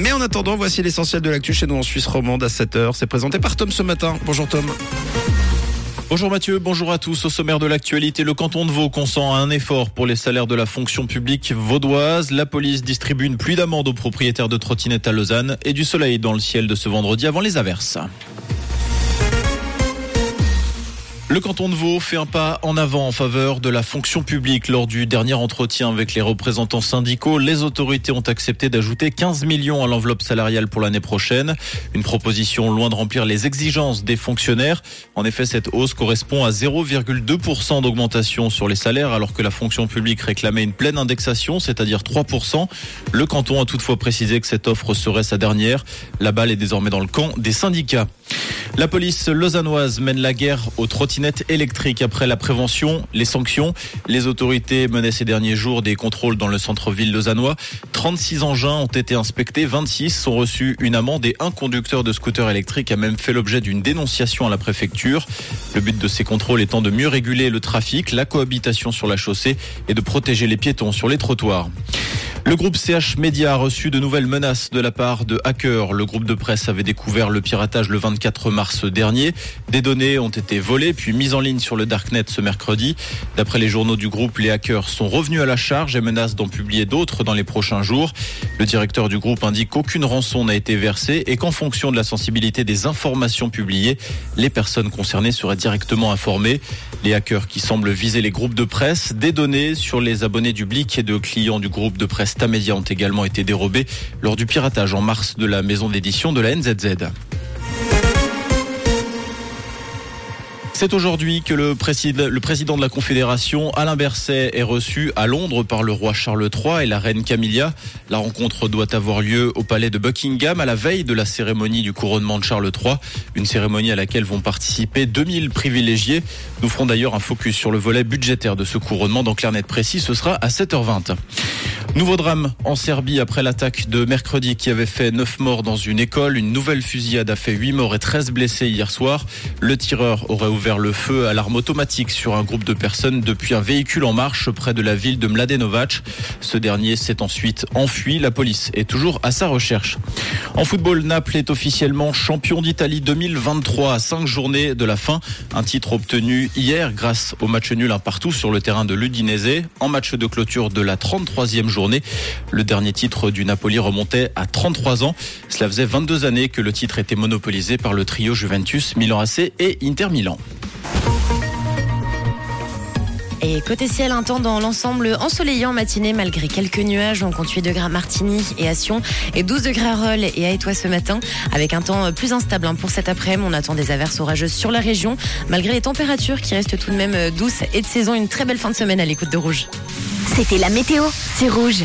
Mais en attendant, voici l'essentiel de l'actu chez nous en Suisse romande à 7h. C'est présenté par Tom ce matin. Bonjour Tom. Bonjour Mathieu, bonjour à tous. Au sommaire de l'actualité, le canton de Vaud consent à un effort pour les salaires de la fonction publique vaudoise. La police distribue une pluie d'amendes aux propriétaires de trottinettes à Lausanne et du soleil dans le ciel de ce vendredi avant les averses. Le canton de Vaud fait un pas en avant en faveur de la fonction publique. Lors du dernier entretien avec les représentants syndicaux, les autorités ont accepté d'ajouter 15 millions à l'enveloppe salariale pour l'année prochaine. Une proposition loin de remplir les exigences des fonctionnaires. En effet, cette hausse correspond à 0,2% d'augmentation sur les salaires alors que la fonction publique réclamait une pleine indexation, c'est-à-dire 3%. Le canton a toutefois précisé que cette offre serait sa dernière. La balle est désormais dans le camp des syndicats. La police lausannoise mène la guerre aux trottinettes électriques après la prévention, les sanctions. Les autorités menaient ces derniers jours des contrôles dans le centre-ville lausannois. 36 engins ont été inspectés, 26 sont reçus une amende et un conducteur de scooter électrique a même fait l'objet d'une dénonciation à la préfecture. Le but de ces contrôles étant de mieux réguler le trafic, la cohabitation sur la chaussée et de protéger les piétons sur les trottoirs. Le groupe CH Media a reçu de nouvelles menaces de la part de hackers. Le groupe de presse avait découvert le piratage le 24 mars dernier. Des données ont été volées puis mises en ligne sur le Darknet ce mercredi. D'après les journaux du groupe, les hackers sont revenus à la charge et menacent d'en publier d'autres dans les prochains jours. Le directeur du groupe indique qu'aucune rançon n'a été versée et qu'en fonction de la sensibilité des informations publiées, les personnes concernées seraient directement informées. Les hackers qui semblent viser les groupes de presse, des données sur les abonnés du Blick et de clients du groupe de presse Tamedia ont également été dérobés lors du piratage en mars de la maison d'édition de la NZZ. C'est aujourd'hui que le, président de la Confédération, Alain Berset, est reçu à Londres par le roi Charles III et la reine Camilla. La rencontre doit avoir lieu au palais de Buckingham à la veille de la cérémonie du couronnement de Charles III, une cérémonie à laquelle vont participer 2000 privilégiés. Nous ferons d'ailleurs un focus sur le volet budgétaire de ce couronnement. Dans Clair Net Précis, ce sera à 7h20. Nouveau drame en Serbie après l'attaque de mercredi qui avait fait 9 morts dans une école. Une nouvelle fusillade a fait 8 morts et 13 blessés hier soir. Le tireur aurait ouvert le feu à l'arme automatique sur un groupe de personnes depuis un véhicule en marche près de la ville de Mladenovac. Ce dernier s'est ensuite enfui. La police est toujours à sa recherche. En football, Naples est officiellement champion d'Italie 2023 à 5 journées de la fin. Un titre obtenu hier grâce au match nul un partout sur le terrain de l'Udinese en match de clôture de la 33e journée le dernier titre du Napoli remontait à 33 ans. Cela faisait 22 années que le titre était monopolisé par le trio Juventus, Milan AC et Inter Milan. Et côté ciel, un temps dans l'ensemble ensoleillé en matinée malgré quelques nuages. On compte 8 degrés à Martigny et à Sion et 12 degrés à Rolles et à Étoile ce matin avec un temps plus instable hein, pour cet après-midi. On attend des averses orageuses sur la région malgré les températures qui restent tout de même douces et de saison. Une très belle fin de semaine à l'écoute de Rouge. C'était la météo, c'est Rouge.